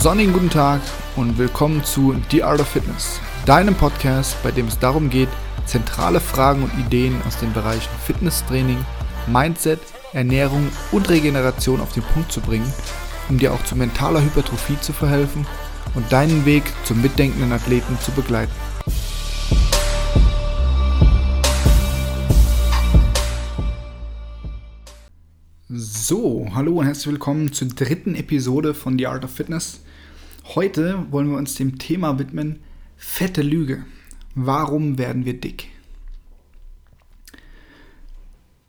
sonnigen guten Tag und willkommen zu The Art of Fitness, deinem Podcast, bei dem es darum geht, zentrale Fragen und Ideen aus den Bereichen Fitnesstraining, Mindset, Ernährung und Regeneration auf den Punkt zu bringen, um dir auch zu mentaler Hypertrophie zu verhelfen und deinen Weg zum mitdenkenden Athleten zu begleiten. So, hallo und herzlich willkommen zur dritten Episode von The Art of Fitness. Heute wollen wir uns dem Thema widmen, fette Lüge. Warum werden wir dick?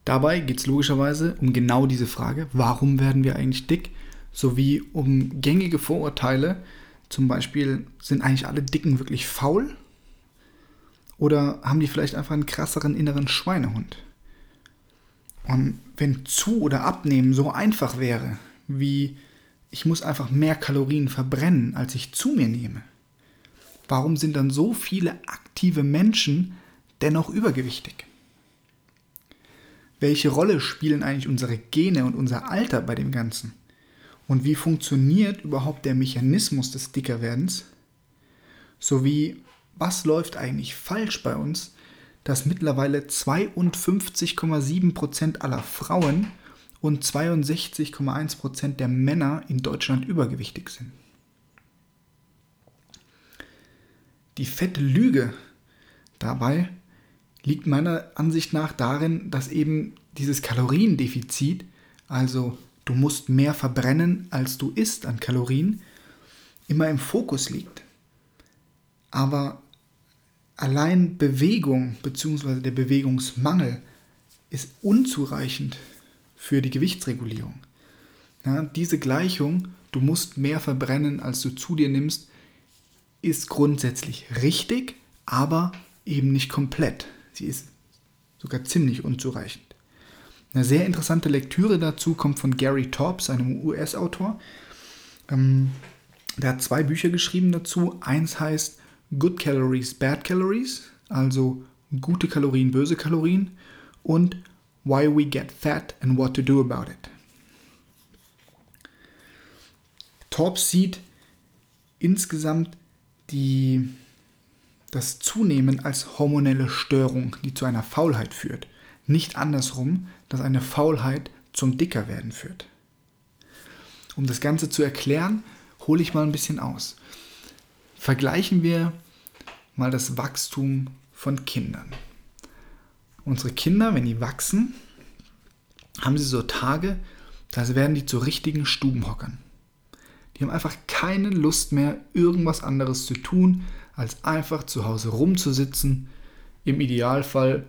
Dabei geht es logischerweise um genau diese Frage, warum werden wir eigentlich dick, sowie um gängige Vorurteile, zum Beispiel sind eigentlich alle Dicken wirklich faul oder haben die vielleicht einfach einen krasseren inneren Schweinehund? Und wenn zu oder abnehmen so einfach wäre, wie ich muss einfach mehr Kalorien verbrennen, als ich zu mir nehme, warum sind dann so viele aktive Menschen dennoch übergewichtig? Welche Rolle spielen eigentlich unsere Gene und unser Alter bei dem Ganzen? Und wie funktioniert überhaupt der Mechanismus des Dickerwerdens? Sowie was läuft eigentlich falsch bei uns, dass mittlerweile 52,7% aller Frauen und 62,1% der Männer in Deutschland übergewichtig sind. Die fette Lüge dabei liegt meiner Ansicht nach darin, dass eben dieses Kaloriendefizit, also du musst mehr verbrennen, als du isst an Kalorien, immer im Fokus liegt. Aber allein Bewegung bzw. der Bewegungsmangel ist unzureichend für die Gewichtsregulierung. Ja, diese Gleichung, du musst mehr verbrennen, als du zu dir nimmst, ist grundsätzlich richtig, aber eben nicht komplett. Sie ist sogar ziemlich unzureichend. Eine sehr interessante Lektüre dazu kommt von Gary Tobbs, einem US-Autor. Ähm, der hat zwei Bücher geschrieben dazu. Eins heißt Good Calories, Bad Calories, also gute Kalorien, böse Kalorien und Why We Get Fat and What to Do About It. Torbs sieht insgesamt die, das Zunehmen als hormonelle Störung, die zu einer Faulheit führt. Nicht andersrum, dass eine Faulheit zum Dickerwerden führt. Um das Ganze zu erklären, hole ich mal ein bisschen aus. Vergleichen wir mal das Wachstum von Kindern. Unsere Kinder, wenn die wachsen, haben sie so Tage, da werden die zu richtigen Stubenhockern. Die haben einfach keine Lust mehr, irgendwas anderes zu tun, als einfach zu Hause rumzusitzen, im Idealfall,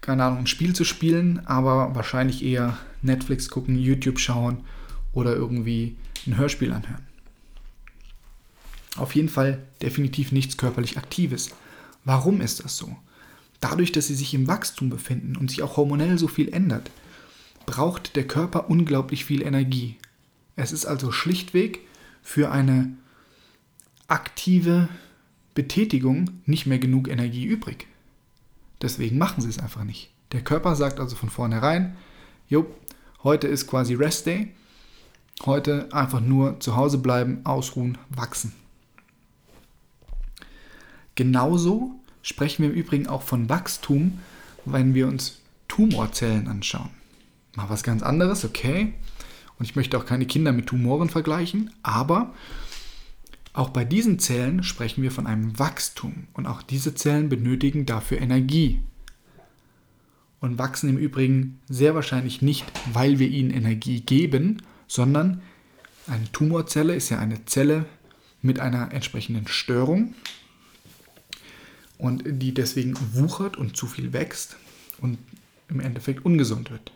keine Ahnung, ein Spiel zu spielen, aber wahrscheinlich eher Netflix gucken, YouTube schauen oder irgendwie ein Hörspiel anhören. Auf jeden Fall definitiv nichts körperlich Aktives. Warum ist das so? Dadurch, dass sie sich im Wachstum befinden und sich auch hormonell so viel ändert, braucht der Körper unglaublich viel Energie. Es ist also schlichtweg für eine aktive Betätigung nicht mehr genug Energie übrig. Deswegen machen sie es einfach nicht. Der Körper sagt also von vornherein, jo, heute ist quasi Rest Day, heute einfach nur zu Hause bleiben, ausruhen, wachsen. Genauso sprechen wir im Übrigen auch von Wachstum, wenn wir uns Tumorzellen anschauen. Mal was ganz anderes, okay. Und ich möchte auch keine Kinder mit Tumoren vergleichen, aber auch bei diesen Zellen sprechen wir von einem Wachstum und auch diese Zellen benötigen dafür Energie und wachsen im Übrigen sehr wahrscheinlich nicht, weil wir ihnen Energie geben, sondern eine Tumorzelle ist ja eine Zelle mit einer entsprechenden Störung, und die deswegen wuchert und zu viel wächst und im Endeffekt ungesund wird.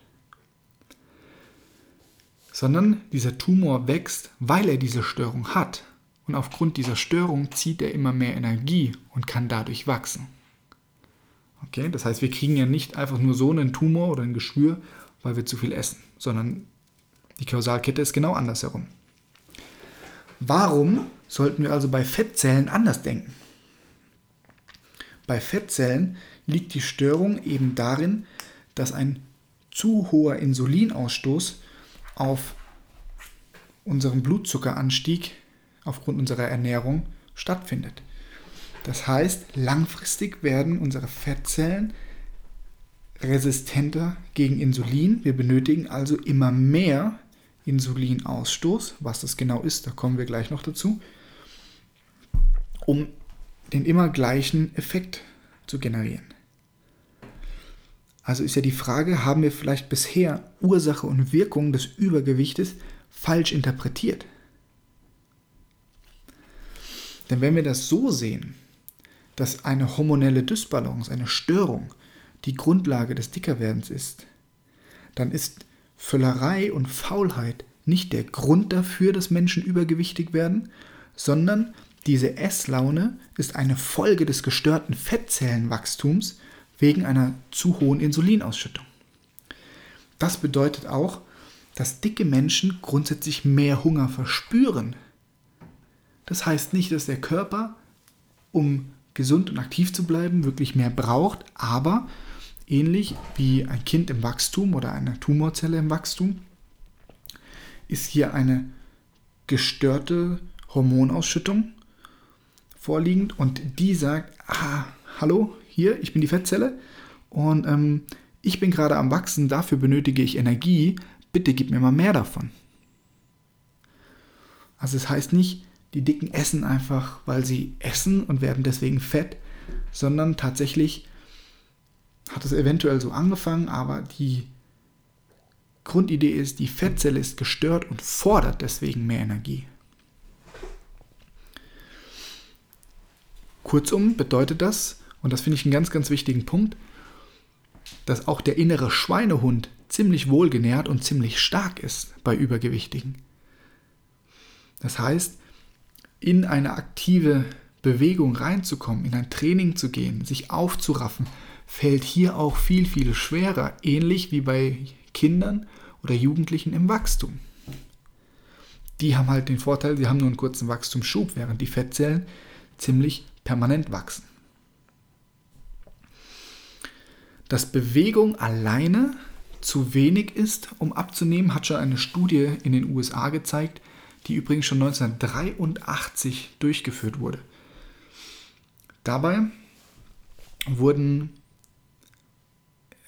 Sondern dieser Tumor wächst, weil er diese Störung hat. Und aufgrund dieser Störung zieht er immer mehr Energie und kann dadurch wachsen. Okay, das heißt, wir kriegen ja nicht einfach nur so einen Tumor oder ein Geschwür, weil wir zu viel essen, sondern die Kausalkette ist genau andersherum. Warum sollten wir also bei Fettzellen anders denken? Bei Fettzellen liegt die Störung eben darin, dass ein zu hoher Insulinausstoß auf unseren Blutzuckeranstieg aufgrund unserer Ernährung stattfindet. Das heißt, langfristig werden unsere Fettzellen resistenter gegen Insulin. Wir benötigen also immer mehr Insulinausstoß. Was das genau ist, da kommen wir gleich noch dazu, um den immer gleichen Effekt zu generieren. Also ist ja die Frage, haben wir vielleicht bisher Ursache und Wirkung des Übergewichtes falsch interpretiert? Denn wenn wir das so sehen, dass eine hormonelle Dysbalance, eine Störung, die Grundlage des Dickerwerdens ist, dann ist Völlerei und Faulheit nicht der Grund dafür, dass Menschen übergewichtig werden, sondern diese Esslaune ist eine Folge des gestörten Fettzellenwachstums wegen einer zu hohen Insulinausschüttung. Das bedeutet auch, dass dicke Menschen grundsätzlich mehr Hunger verspüren. Das heißt nicht, dass der Körper, um gesund und aktiv zu bleiben, wirklich mehr braucht, aber ähnlich wie ein Kind im Wachstum oder eine Tumorzelle im Wachstum, ist hier eine gestörte Hormonausschüttung vorliegend und die sagt, ah, hallo, hier, ich bin die Fettzelle und ähm, ich bin gerade am Wachsen, dafür benötige ich Energie, bitte gib mir mal mehr davon. Also es das heißt nicht, die Dicken essen einfach, weil sie essen und werden deswegen fett, sondern tatsächlich hat es eventuell so angefangen, aber die Grundidee ist, die Fettzelle ist gestört und fordert deswegen mehr Energie. Kurzum bedeutet das, und das finde ich einen ganz, ganz wichtigen Punkt, dass auch der innere Schweinehund ziemlich wohlgenährt und ziemlich stark ist bei Übergewichtigen. Das heißt, in eine aktive Bewegung reinzukommen, in ein Training zu gehen, sich aufzuraffen, fällt hier auch viel, viel schwerer, ähnlich wie bei Kindern oder Jugendlichen im Wachstum. Die haben halt den Vorteil, sie haben nur einen kurzen Wachstumsschub, während die Fettzellen ziemlich permanent wachsen. Dass Bewegung alleine zu wenig ist, um abzunehmen, hat schon eine Studie in den USA gezeigt, die übrigens schon 1983 durchgeführt wurde. Dabei wurden,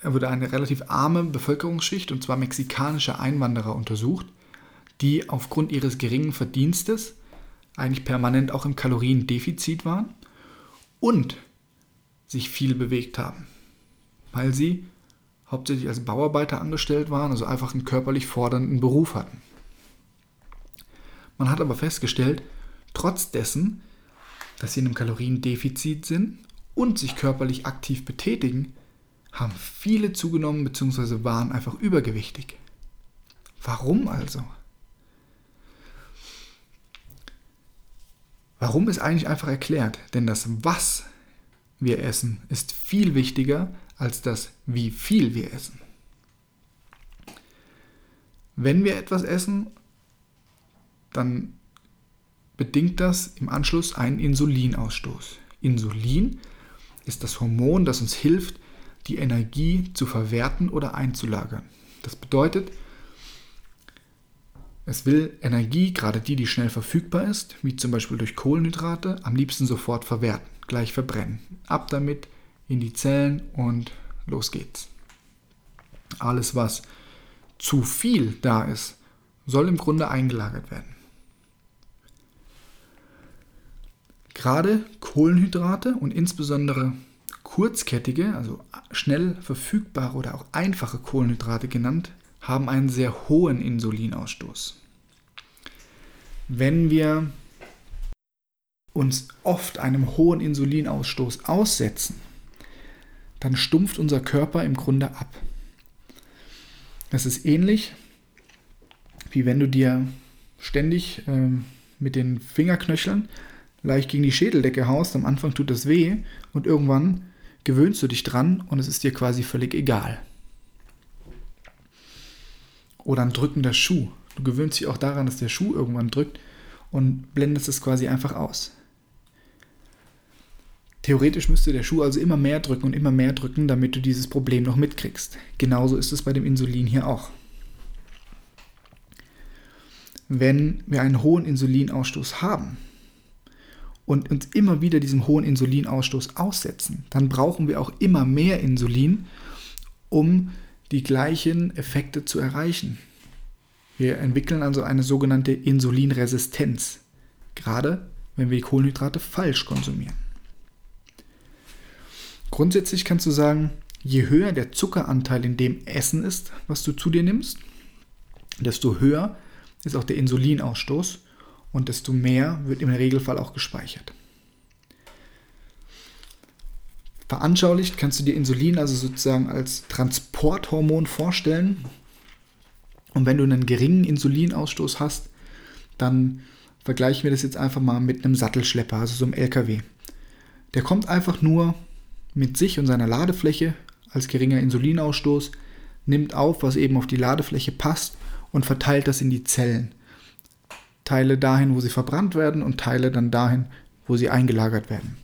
wurde eine relativ arme Bevölkerungsschicht, und zwar mexikanische Einwanderer, untersucht, die aufgrund ihres geringen Verdienstes eigentlich permanent auch im Kaloriendefizit waren und sich viel bewegt haben weil sie hauptsächlich als Bauarbeiter angestellt waren, also einfach einen körperlich fordernden Beruf hatten. Man hat aber festgestellt, trotz dessen, dass sie in einem Kaloriendefizit sind und sich körperlich aktiv betätigen, haben viele zugenommen bzw. waren einfach übergewichtig. Warum also? Warum ist eigentlich einfach erklärt, denn das Was wir essen ist viel wichtiger als das, wie viel wir essen. Wenn wir etwas essen, dann bedingt das im Anschluss einen Insulinausstoß. Insulin ist das Hormon, das uns hilft, die Energie zu verwerten oder einzulagern. Das bedeutet, es will Energie, gerade die, die schnell verfügbar ist, wie zum Beispiel durch Kohlenhydrate, am liebsten sofort verwerten, gleich verbrennen. Ab damit, in die Zellen und los geht's. Alles, was zu viel da ist, soll im Grunde eingelagert werden. Gerade Kohlenhydrate und insbesondere kurzkettige, also schnell verfügbare oder auch einfache Kohlenhydrate genannt, haben einen sehr hohen Insulinausstoß. Wenn wir uns oft einem hohen Insulinausstoß aussetzen, dann stumpft unser Körper im Grunde ab. Das ist ähnlich, wie wenn du dir ständig äh, mit den Fingerknöcheln leicht gegen die Schädeldecke haust. Am Anfang tut das weh und irgendwann gewöhnst du dich dran und es ist dir quasi völlig egal. Oder ein drückender Schuh. Du gewöhnst dich auch daran, dass der Schuh irgendwann drückt und blendest es quasi einfach aus. Theoretisch müsste der Schuh also immer mehr drücken und immer mehr drücken, damit du dieses Problem noch mitkriegst. Genauso ist es bei dem Insulin hier auch. wenn wir einen hohen Insulinausstoß haben und uns immer wieder diesem hohen Insulinausstoß aussetzen, dann brauchen wir auch immer mehr Insulin, um die gleichen Effekte zu erreichen. Wir entwickeln also eine sogenannte Insulinresistenz, gerade wenn wir die Kohlenhydrate falsch konsumieren. Grundsätzlich kannst du sagen, je höher der Zuckeranteil in dem Essen ist, was du zu dir nimmst, desto höher ist auch der Insulinausstoß und desto mehr wird im Regelfall auch gespeichert. Veranschaulicht kannst du dir Insulin also sozusagen als Transporthormon vorstellen. Und wenn du einen geringen Insulinausstoß hast, dann vergleichen wir das jetzt einfach mal mit einem Sattelschlepper, also so einem LKW. Der kommt einfach nur mit sich und seiner Ladefläche als geringer Insulinausstoß, nimmt auf, was eben auf die Ladefläche passt und verteilt das in die Zellen. Teile dahin, wo sie verbrannt werden und Teile dann dahin, wo sie eingelagert werden.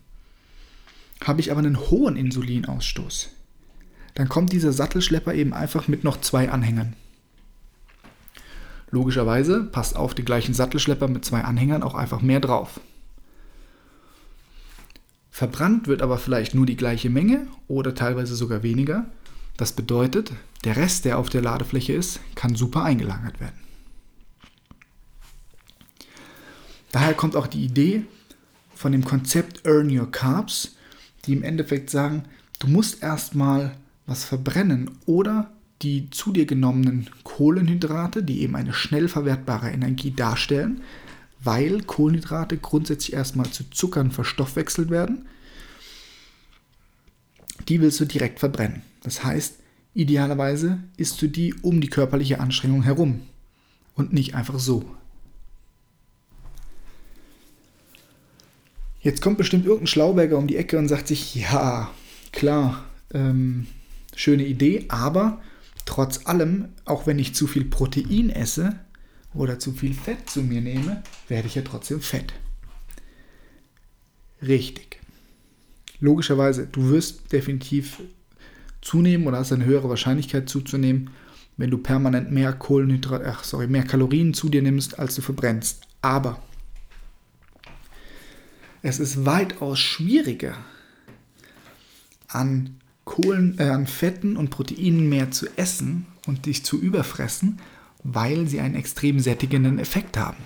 Habe ich aber einen hohen Insulinausstoß, dann kommt dieser Sattelschlepper eben einfach mit noch zwei Anhängern. Logischerweise passt auf den gleichen Sattelschlepper mit zwei Anhängern auch einfach mehr drauf. Verbrannt wird aber vielleicht nur die gleiche Menge oder teilweise sogar weniger. Das bedeutet, der Rest, der auf der Ladefläche ist, kann super eingelagert werden. Daher kommt auch die Idee von dem Konzept Earn Your Carbs, die im Endeffekt sagen, du musst erstmal was verbrennen oder die zu dir genommenen Kohlenhydrate, die eben eine schnell verwertbare Energie darstellen, weil Kohlenhydrate grundsätzlich erstmal zu Zuckern verstoffwechselt werden, die willst du direkt verbrennen. Das heißt, idealerweise isst du die um die körperliche Anstrengung herum und nicht einfach so. Jetzt kommt bestimmt irgendein Schlauberger um die Ecke und sagt sich, ja, klar, ähm, schöne Idee, aber trotz allem, auch wenn ich zu viel Protein esse oder zu viel Fett zu mir nehme, werde ich ja trotzdem fett. Richtig. Logischerweise, du wirst definitiv zunehmen oder hast eine höhere Wahrscheinlichkeit zuzunehmen, wenn du permanent mehr Kohlenhydrate, ach sorry, mehr Kalorien zu dir nimmst, als du verbrennst. Aber es ist weitaus schwieriger, an Kohlen, äh, an Fetten und Proteinen mehr zu essen und dich zu überfressen, weil sie einen extrem sättigenden Effekt haben.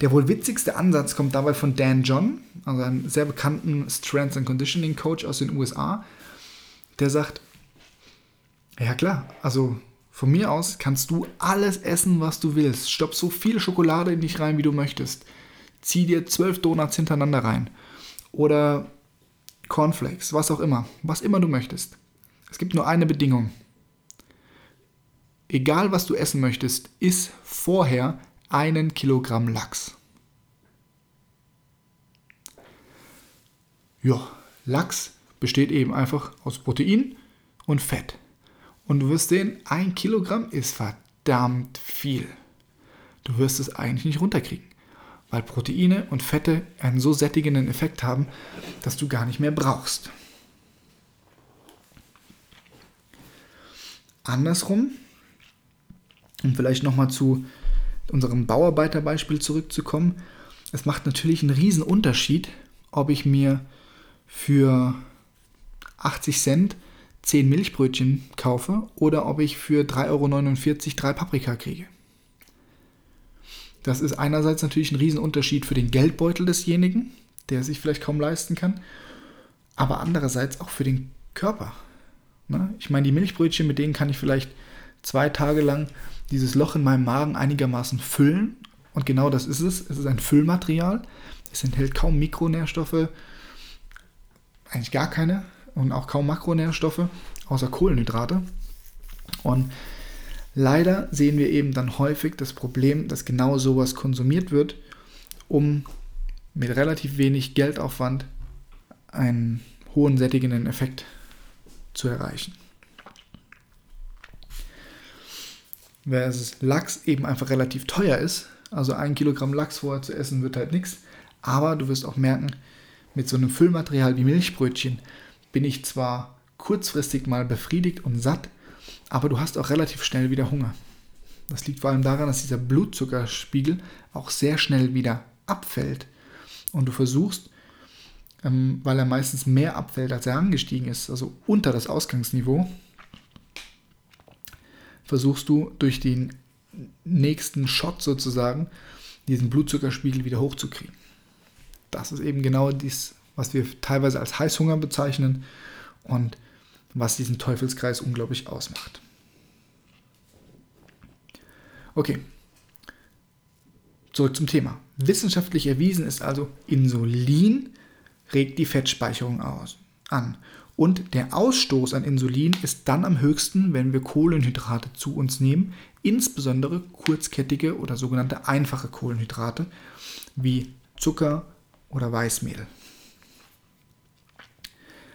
Der wohl witzigste Ansatz kommt dabei von Dan John, also einem sehr bekannten Strength and Conditioning Coach aus den USA, der sagt, ja klar, also von mir aus kannst du alles essen, was du willst. Stopp so viel Schokolade in dich rein, wie du möchtest zieh dir zwölf Donuts hintereinander rein. Oder Cornflakes, was auch immer. Was immer du möchtest. Es gibt nur eine Bedingung. Egal was du essen möchtest, iss vorher einen Kilogramm Lachs. Ja, Lachs besteht eben einfach aus Protein und Fett. Und du wirst sehen, ein Kilogramm ist verdammt viel. Du wirst es eigentlich nicht runterkriegen weil Proteine und Fette einen so sättigenden Effekt haben, dass du gar nicht mehr brauchst. Andersrum, um vielleicht nochmal zu unserem Bauarbeiterbeispiel zurückzukommen, es macht natürlich einen riesen Unterschied, ob ich mir für 80 Cent 10 Milchbrötchen kaufe oder ob ich für 3,49 Euro drei Paprika kriege. Das ist einerseits natürlich ein Riesenunterschied für den Geldbeutel desjenigen, der sich vielleicht kaum leisten kann, aber andererseits auch für den Körper. Ne? Ich meine, die Milchbrötchen, mit denen kann ich vielleicht zwei Tage lang dieses Loch in meinem Magen einigermaßen füllen. Und genau das ist es. Es ist ein Füllmaterial. Es enthält kaum Mikronährstoffe, eigentlich gar keine und auch kaum Makronährstoffe, außer Kohlenhydrate. Und Leider sehen wir eben dann häufig das Problem, dass genau sowas konsumiert wird, um mit relativ wenig Geldaufwand einen hohen sättigenden Effekt zu erreichen. Versus Lachs eben einfach relativ teuer ist, also ein Kilogramm Lachs vorher zu essen wird halt nichts, aber du wirst auch merken, mit so einem Füllmaterial wie Milchbrötchen bin ich zwar kurzfristig mal befriedigt und satt, aber du hast auch relativ schnell wieder Hunger. Das liegt vor allem daran, dass dieser Blutzuckerspiegel auch sehr schnell wieder abfällt. Und du versuchst, ähm, weil er meistens mehr abfällt, als er angestiegen ist, also unter das Ausgangsniveau, versuchst du durch den nächsten Shot sozusagen diesen Blutzuckerspiegel wieder hochzukriegen. Das ist eben genau dies, was wir teilweise als Heißhunger bezeichnen und was diesen Teufelskreis unglaublich ausmacht. Okay, zurück zum Thema. Wissenschaftlich erwiesen ist also, Insulin regt die Fettspeicherung aus, an. Und der Ausstoß an Insulin ist dann am höchsten, wenn wir Kohlenhydrate zu uns nehmen, insbesondere kurzkettige oder sogenannte einfache Kohlenhydrate wie Zucker oder Weißmehl.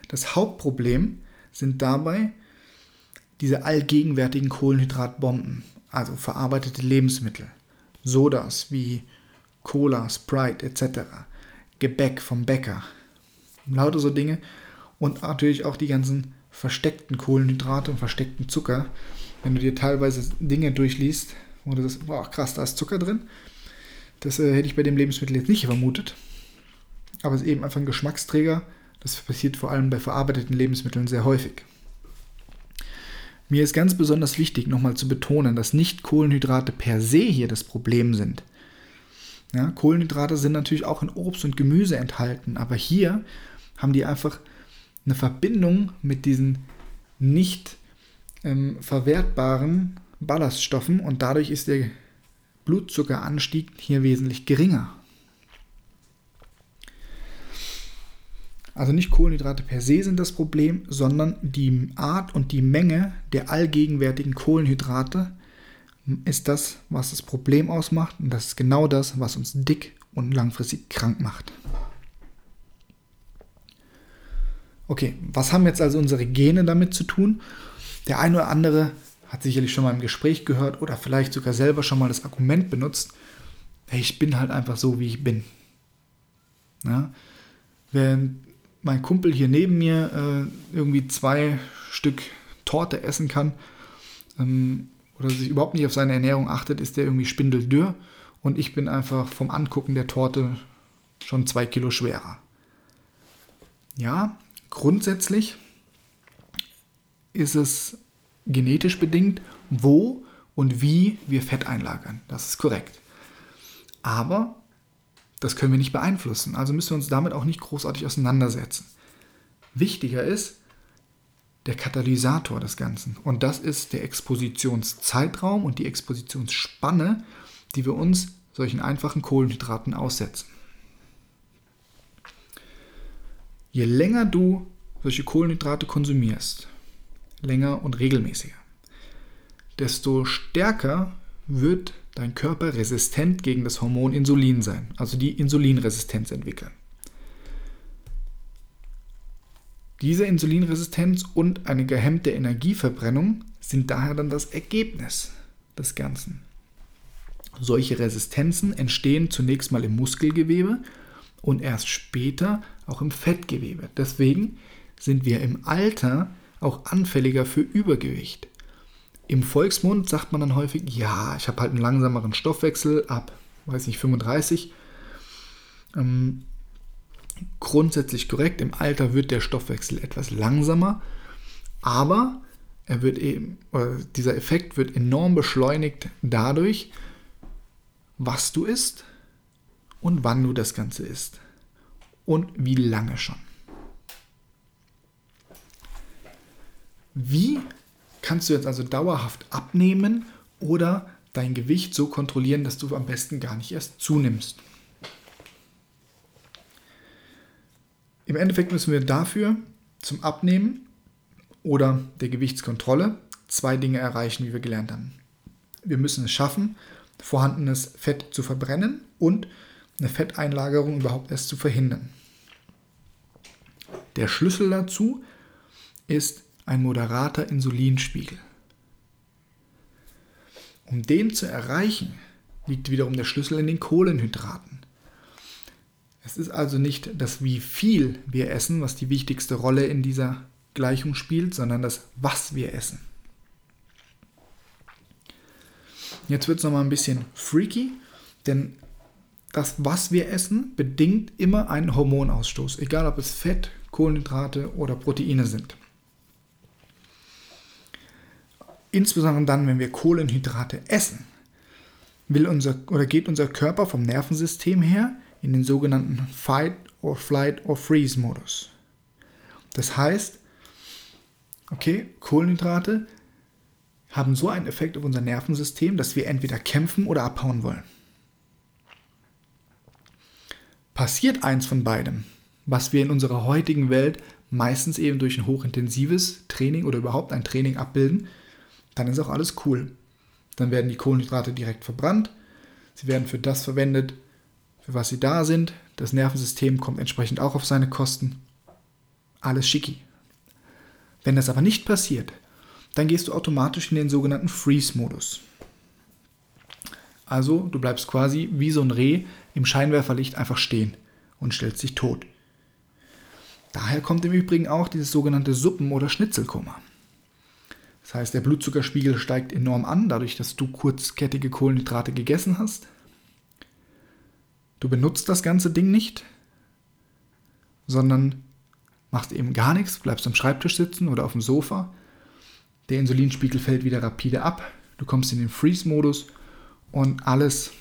Das Hauptproblem sind dabei diese allgegenwärtigen Kohlenhydratbomben, also verarbeitete Lebensmittel, Sodas wie Cola, Sprite etc., Gebäck vom Bäcker, lauter so Dinge und natürlich auch die ganzen versteckten Kohlenhydrate und versteckten Zucker. Wenn du dir teilweise Dinge durchliest, wo du das, boah, krass, da ist Zucker drin. Das äh, hätte ich bei dem Lebensmittel jetzt nicht vermutet. Aber es ist eben einfach ein Geschmacksträger. Das passiert vor allem bei verarbeiteten Lebensmitteln sehr häufig. Mir ist ganz besonders wichtig, nochmal zu betonen, dass nicht Kohlenhydrate per se hier das Problem sind. Ja, Kohlenhydrate sind natürlich auch in Obst und Gemüse enthalten, aber hier haben die einfach eine Verbindung mit diesen nicht ähm, verwertbaren Ballaststoffen und dadurch ist der Blutzuckeranstieg hier wesentlich geringer. Also nicht Kohlenhydrate per se sind das Problem, sondern die Art und die Menge der allgegenwärtigen Kohlenhydrate ist das, was das Problem ausmacht. Und das ist genau das, was uns dick und langfristig krank macht. Okay, was haben jetzt also unsere Gene damit zu tun? Der eine oder andere hat sicherlich schon mal im Gespräch gehört oder vielleicht sogar selber schon mal das Argument benutzt, hey, ich bin halt einfach so, wie ich bin. Ja? Wenn mein Kumpel hier neben mir äh, irgendwie zwei Stück Torte essen kann ähm, oder sich überhaupt nicht auf seine Ernährung achtet, ist der irgendwie spindeldürr und ich bin einfach vom Angucken der Torte schon zwei Kilo schwerer. Ja, grundsätzlich ist es genetisch bedingt, wo und wie wir Fett einlagern. Das ist korrekt. Aber das können wir nicht beeinflussen. Also müssen wir uns damit auch nicht großartig auseinandersetzen. Wichtiger ist der Katalysator des Ganzen. Und das ist der Expositionszeitraum und die Expositionsspanne, die wir uns solchen einfachen Kohlenhydraten aussetzen. Je länger du solche Kohlenhydrate konsumierst, länger und regelmäßiger, desto stärker wird dein Körper resistent gegen das Hormon Insulin sein, also die Insulinresistenz entwickeln. Diese Insulinresistenz und eine gehemmte Energieverbrennung sind daher dann das Ergebnis des Ganzen. Solche Resistenzen entstehen zunächst mal im Muskelgewebe und erst später auch im Fettgewebe. Deswegen sind wir im Alter auch anfälliger für Übergewicht. Im Volksmund sagt man dann häufig, ja, ich habe halt einen langsameren Stoffwechsel ab, weiß nicht, 35. Ähm, grundsätzlich korrekt, im Alter wird der Stoffwechsel etwas langsamer, aber er wird eben, dieser Effekt wird enorm beschleunigt dadurch, was du isst und wann du das Ganze isst und wie lange schon. Wie kannst du jetzt also dauerhaft abnehmen oder dein Gewicht so kontrollieren, dass du am besten gar nicht erst zunimmst. Im Endeffekt müssen wir dafür zum Abnehmen oder der Gewichtskontrolle zwei Dinge erreichen, wie wir gelernt haben. Wir müssen es schaffen, vorhandenes Fett zu verbrennen und eine Fetteinlagerung überhaupt erst zu verhindern. Der Schlüssel dazu ist ein moderater Insulinspiegel. Um den zu erreichen, liegt wiederum der Schlüssel in den Kohlenhydraten. Es ist also nicht das, wie viel wir essen, was die wichtigste Rolle in dieser Gleichung spielt, sondern das, was wir essen. Jetzt wird es nochmal ein bisschen freaky, denn das, was wir essen, bedingt immer einen Hormonausstoß, egal ob es Fett, Kohlenhydrate oder Proteine sind. Insbesondere dann, wenn wir Kohlenhydrate essen, will unser oder geht unser Körper vom Nervensystem her in den sogenannten Fight or Flight or Freeze Modus. Das heißt, okay, Kohlenhydrate haben so einen Effekt auf unser Nervensystem, dass wir entweder kämpfen oder abhauen wollen. Passiert eins von beidem, was wir in unserer heutigen Welt meistens eben durch ein hochintensives Training oder überhaupt ein Training abbilden, dann ist auch alles cool. Dann werden die Kohlenhydrate direkt verbrannt, sie werden für das verwendet, für was sie da sind, das Nervensystem kommt entsprechend auch auf seine Kosten. Alles schicki. Wenn das aber nicht passiert, dann gehst du automatisch in den sogenannten Freeze-Modus. Also du bleibst quasi wie so ein Reh im Scheinwerferlicht einfach stehen und stellst dich tot. Daher kommt im Übrigen auch dieses sogenannte Suppen- oder Schnitzelkoma. Das heißt, der Blutzuckerspiegel steigt enorm an, dadurch, dass du kurzkettige Kohlenhydrate gegessen hast. Du benutzt das ganze Ding nicht, sondern machst eben gar nichts, bleibst am Schreibtisch sitzen oder auf dem Sofa. Der Insulinspiegel fällt wieder rapide ab. Du kommst in den Freeze-Modus und alles,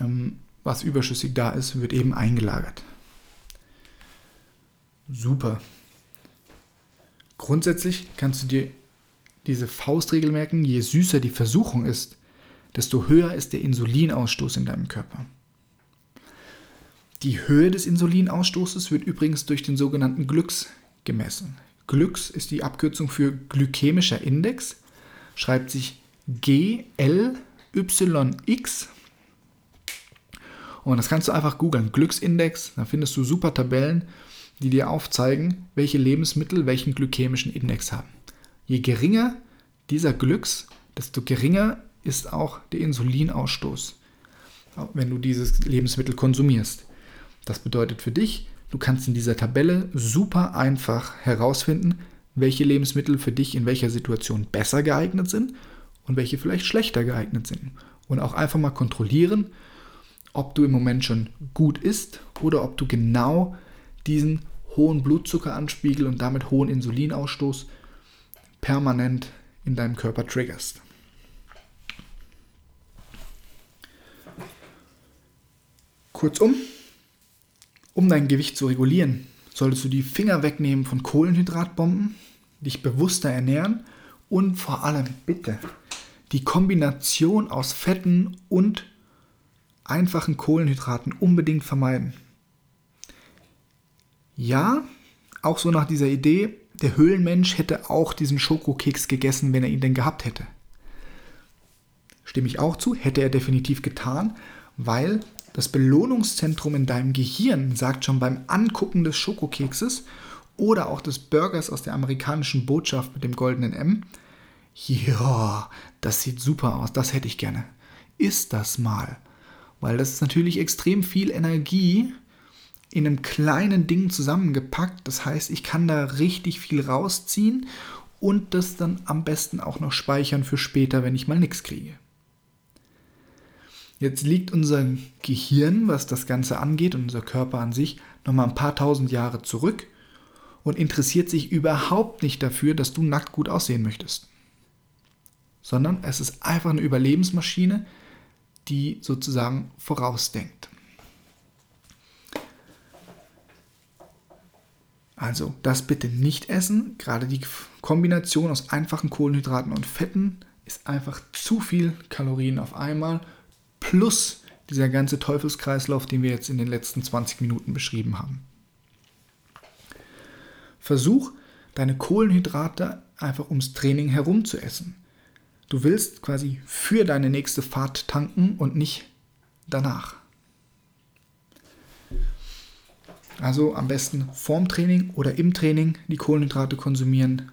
ähm, was überschüssig da ist, wird eben eingelagert. Super. Grundsätzlich kannst du dir diese Faustregel merken, je süßer die Versuchung ist, desto höher ist der Insulinausstoß in deinem Körper. Die Höhe des Insulinausstoßes wird übrigens durch den sogenannten Glücks gemessen. Glücks ist die Abkürzung für glykämischer Index, schreibt sich GLYX. Und das kannst du einfach googeln. Glücksindex, da findest du super Tabellen, die dir aufzeigen, welche Lebensmittel welchen glykämischen Index haben. Je geringer dieser Glücks, desto geringer ist auch der Insulinausstoß, wenn du dieses Lebensmittel konsumierst. Das bedeutet für dich, du kannst in dieser Tabelle super einfach herausfinden, welche Lebensmittel für dich in welcher Situation besser geeignet sind und welche vielleicht schlechter geeignet sind. Und auch einfach mal kontrollieren, ob du im Moment schon gut isst oder ob du genau diesen hohen Blutzuckeranspiegel und damit hohen Insulinausstoß permanent in deinem Körper triggerst. Kurzum, um dein Gewicht zu regulieren, solltest du die Finger wegnehmen von Kohlenhydratbomben, dich bewusster ernähren und vor allem bitte die Kombination aus Fetten und einfachen Kohlenhydraten unbedingt vermeiden. Ja, auch so nach dieser Idee, der Höhlenmensch hätte auch diesen Schokokeks gegessen, wenn er ihn denn gehabt hätte. Stimme ich auch zu, hätte er definitiv getan, weil das Belohnungszentrum in deinem Gehirn sagt schon beim Angucken des Schokokekses oder auch des Burgers aus der amerikanischen Botschaft mit dem goldenen M, ja, das sieht super aus, das hätte ich gerne. Ist das mal. Weil das ist natürlich extrem viel Energie in einem kleinen Ding zusammengepackt. Das heißt, ich kann da richtig viel rausziehen und das dann am besten auch noch speichern für später, wenn ich mal nichts kriege. Jetzt liegt unser Gehirn, was das Ganze angeht, und unser Körper an sich, nochmal ein paar tausend Jahre zurück und interessiert sich überhaupt nicht dafür, dass du nackt gut aussehen möchtest. Sondern es ist einfach eine Überlebensmaschine, die sozusagen vorausdenkt. Also das bitte nicht essen. Gerade die Kombination aus einfachen Kohlenhydraten und Fetten ist einfach zu viel Kalorien auf einmal. Plus dieser ganze Teufelskreislauf, den wir jetzt in den letzten 20 Minuten beschrieben haben. Versuch, deine Kohlenhydrate einfach ums Training herum zu essen. Du willst quasi für deine nächste Fahrt tanken und nicht danach. Also am besten vorm Training oder im Training die Kohlenhydrate konsumieren.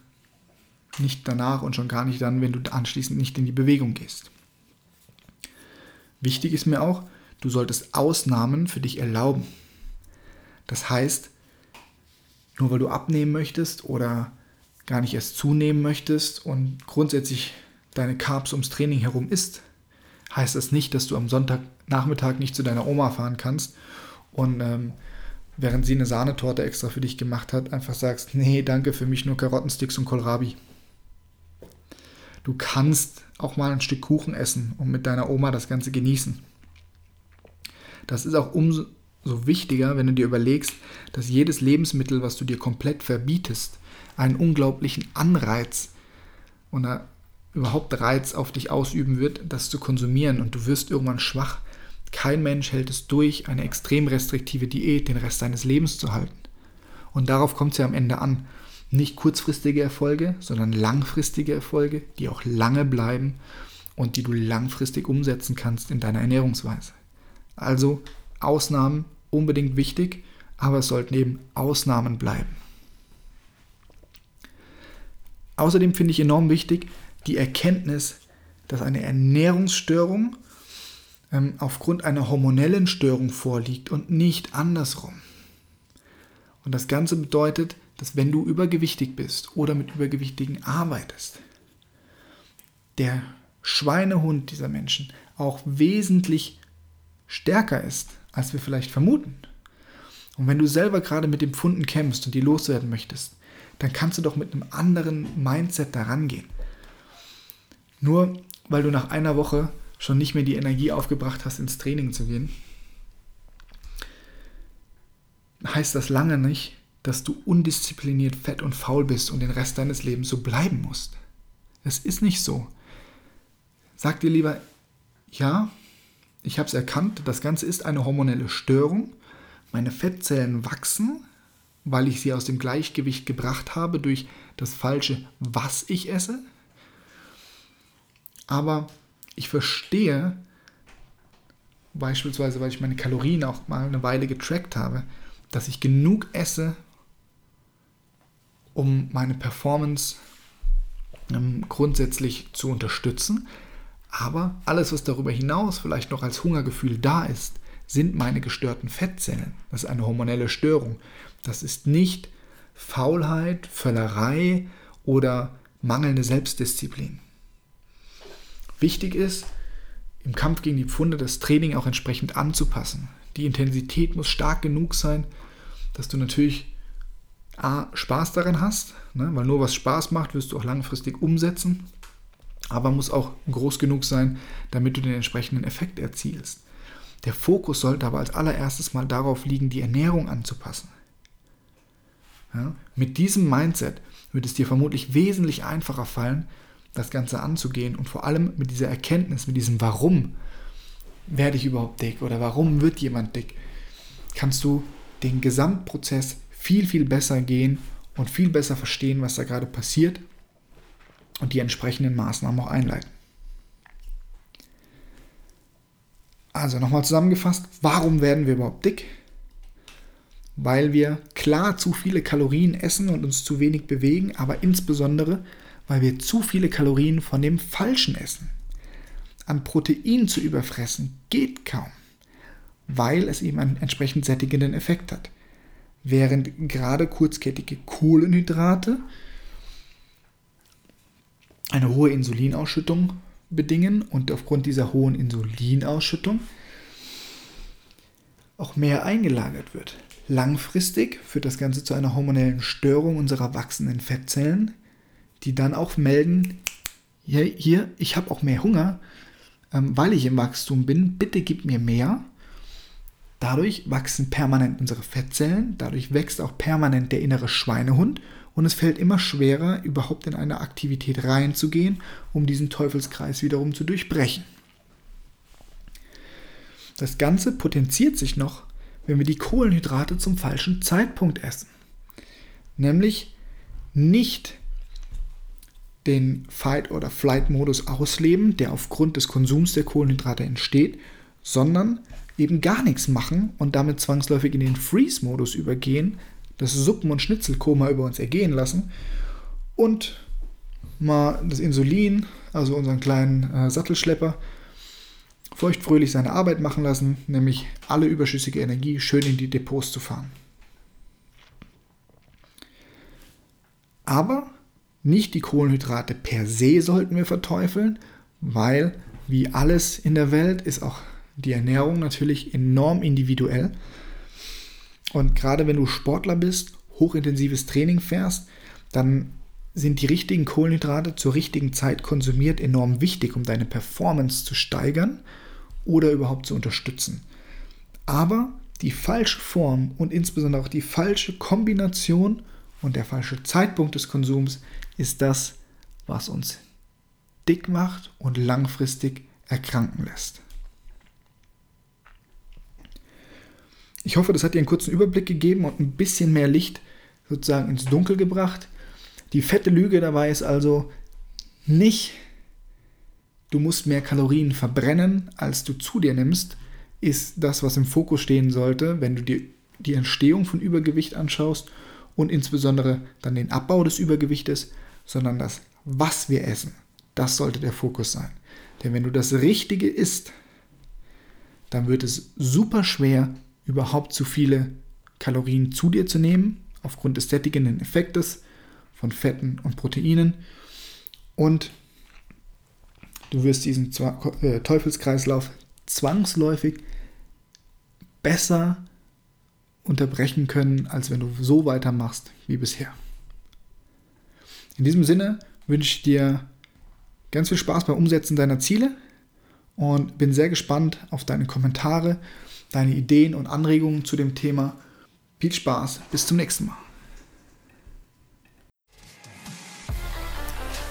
Nicht danach und schon gar nicht dann, wenn du anschließend nicht in die Bewegung gehst. Wichtig ist mir auch, du solltest Ausnahmen für dich erlauben. Das heißt, nur weil du abnehmen möchtest oder gar nicht erst zunehmen möchtest und grundsätzlich deine Carbs ums Training herum isst, heißt das nicht, dass du am Sonntagnachmittag nicht zu deiner Oma fahren kannst und ähm, während sie eine Sahnetorte extra für dich gemacht hat, einfach sagst, nee, danke, für mich nur Karottensticks und Kohlrabi. Du kannst auch mal ein Stück Kuchen essen und mit deiner Oma das Ganze genießen. Das ist auch umso wichtiger, wenn du dir überlegst, dass jedes Lebensmittel, was du dir komplett verbietest, einen unglaublichen Anreiz oder überhaupt Reiz auf dich ausüben wird, das zu konsumieren und du wirst irgendwann schwach. Kein Mensch hält es durch, eine extrem restriktive Diät den Rest seines Lebens zu halten. Und darauf kommt es ja am Ende an. Nicht kurzfristige Erfolge, sondern langfristige Erfolge, die auch lange bleiben und die du langfristig umsetzen kannst in deiner Ernährungsweise. Also Ausnahmen unbedingt wichtig, aber es sollten eben Ausnahmen bleiben. Außerdem finde ich enorm wichtig die Erkenntnis, dass eine Ernährungsstörung ähm, aufgrund einer hormonellen Störung vorliegt und nicht andersrum. Und das Ganze bedeutet, dass wenn du übergewichtig bist oder mit Übergewichtigen arbeitest, der Schweinehund dieser Menschen auch wesentlich stärker ist, als wir vielleicht vermuten. Und wenn du selber gerade mit dem Pfunden kämpfst und die loswerden möchtest, dann kannst du doch mit einem anderen Mindset daran gehen. Nur weil du nach einer Woche schon nicht mehr die Energie aufgebracht hast, ins Training zu gehen, heißt das lange nicht, dass du undiszipliniert, fett und faul bist und den Rest deines Lebens so bleiben musst. Es ist nicht so. Sag dir lieber, ja, ich habe es erkannt, das Ganze ist eine hormonelle Störung. Meine Fettzellen wachsen, weil ich sie aus dem Gleichgewicht gebracht habe durch das falsche, was ich esse. Aber ich verstehe, beispielsweise, weil ich meine Kalorien auch mal eine Weile getrackt habe, dass ich genug esse, um meine Performance ähm, grundsätzlich zu unterstützen. Aber alles, was darüber hinaus vielleicht noch als Hungergefühl da ist, sind meine gestörten Fettzellen. Das ist eine hormonelle Störung. Das ist nicht Faulheit, Völlerei oder mangelnde Selbstdisziplin. Wichtig ist, im Kampf gegen die Pfunde das Training auch entsprechend anzupassen. Die Intensität muss stark genug sein, dass du natürlich A, Spaß daran hast, ne? weil nur was Spaß macht, wirst du auch langfristig umsetzen aber muss auch groß genug sein, damit du den entsprechenden Effekt erzielst. Der Fokus sollte aber als allererstes mal darauf liegen, die Ernährung anzupassen. Ja, mit diesem Mindset wird es dir vermutlich wesentlich einfacher fallen, das Ganze anzugehen und vor allem mit dieser Erkenntnis, mit diesem Warum werde ich überhaupt dick oder warum wird jemand dick, kannst du den Gesamtprozess viel, viel besser gehen und viel besser verstehen, was da gerade passiert und die entsprechenden Maßnahmen auch einleiten. Also nochmal zusammengefasst, warum werden wir überhaupt dick? Weil wir klar zu viele Kalorien essen und uns zu wenig bewegen, aber insbesondere, weil wir zu viele Kalorien von dem Falschen essen. An Protein zu überfressen geht kaum, weil es eben einen entsprechend sättigenden Effekt hat. Während gerade kurzkettige Kohlenhydrate eine hohe Insulinausschüttung bedingen und aufgrund dieser hohen Insulinausschüttung auch mehr eingelagert wird. Langfristig führt das Ganze zu einer hormonellen Störung unserer wachsenden Fettzellen, die dann auch melden, hier, hier ich habe auch mehr Hunger, ähm, weil ich im Wachstum bin, bitte gib mir mehr. Dadurch wachsen permanent unsere Fettzellen, dadurch wächst auch permanent der innere Schweinehund und es fällt immer schwerer, überhaupt in eine Aktivität reinzugehen, um diesen Teufelskreis wiederum zu durchbrechen. Das Ganze potenziert sich noch, wenn wir die Kohlenhydrate zum falschen Zeitpunkt essen. Nämlich nicht den Fight- oder Flight-Modus ausleben, der aufgrund des Konsums der Kohlenhydrate entsteht, sondern eben gar nichts machen und damit zwangsläufig in den Freeze-Modus übergehen, das Suppen- und Schnitzelkoma über uns ergehen lassen und mal das Insulin, also unseren kleinen äh, Sattelschlepper, feuchtfröhlich seine Arbeit machen lassen, nämlich alle überschüssige Energie schön in die Depots zu fahren. Aber Nicht die Kohlenhydrate per se sollten wir verteufeln, weil wie alles in der Welt ist auch die Ernährung natürlich enorm individuell. Und gerade wenn du Sportler bist, hochintensives Training fährst, dann sind die richtigen Kohlenhydrate zur richtigen Zeit konsumiert enorm wichtig, um deine Performance zu steigern oder überhaupt zu unterstützen. Aber die falsche Form und insbesondere auch die falsche Kombination und der falsche Zeitpunkt des Konsums ist das, was uns dick macht und langfristig erkranken lässt. Ich hoffe, das hat dir einen kurzen Überblick gegeben und ein bisschen mehr Licht sozusagen ins Dunkel gebracht. Die fette Lüge dabei ist also nicht, du musst mehr Kalorien verbrennen, als du zu dir nimmst, ist das, was im Fokus stehen sollte, wenn du dir die Entstehung von Übergewicht anschaust und insbesondere dann den Abbau des Übergewichtes, sondern das, was wir essen. Das sollte der Fokus sein. Denn wenn du das Richtige isst, dann wird es super schwer, überhaupt zu viele Kalorien zu dir zu nehmen, aufgrund des sättigenden Effektes von Fetten und Proteinen. Und du wirst diesen äh, Teufelskreislauf zwangsläufig besser unterbrechen können, als wenn du so weitermachst wie bisher. In diesem Sinne wünsche ich dir ganz viel Spaß beim Umsetzen deiner Ziele und bin sehr gespannt auf deine Kommentare, deine Ideen und Anregungen zu dem Thema. Viel Spaß, bis zum nächsten Mal.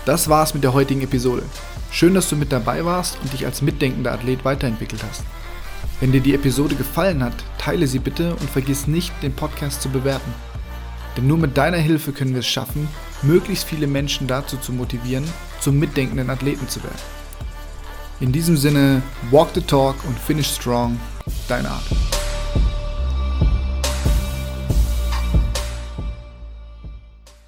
Das war's mit der heutigen Episode. Schön, dass du mit dabei warst und dich als mitdenkender Athlet weiterentwickelt hast. Wenn dir die Episode gefallen hat, teile sie bitte und vergiss nicht, den Podcast zu bewerten. Denn nur mit deiner Hilfe können wir es schaffen, möglichst viele Menschen dazu zu motivieren, zum mitdenkenden Athleten zu werden. In diesem Sinne, walk the talk und finish strong, dein Art.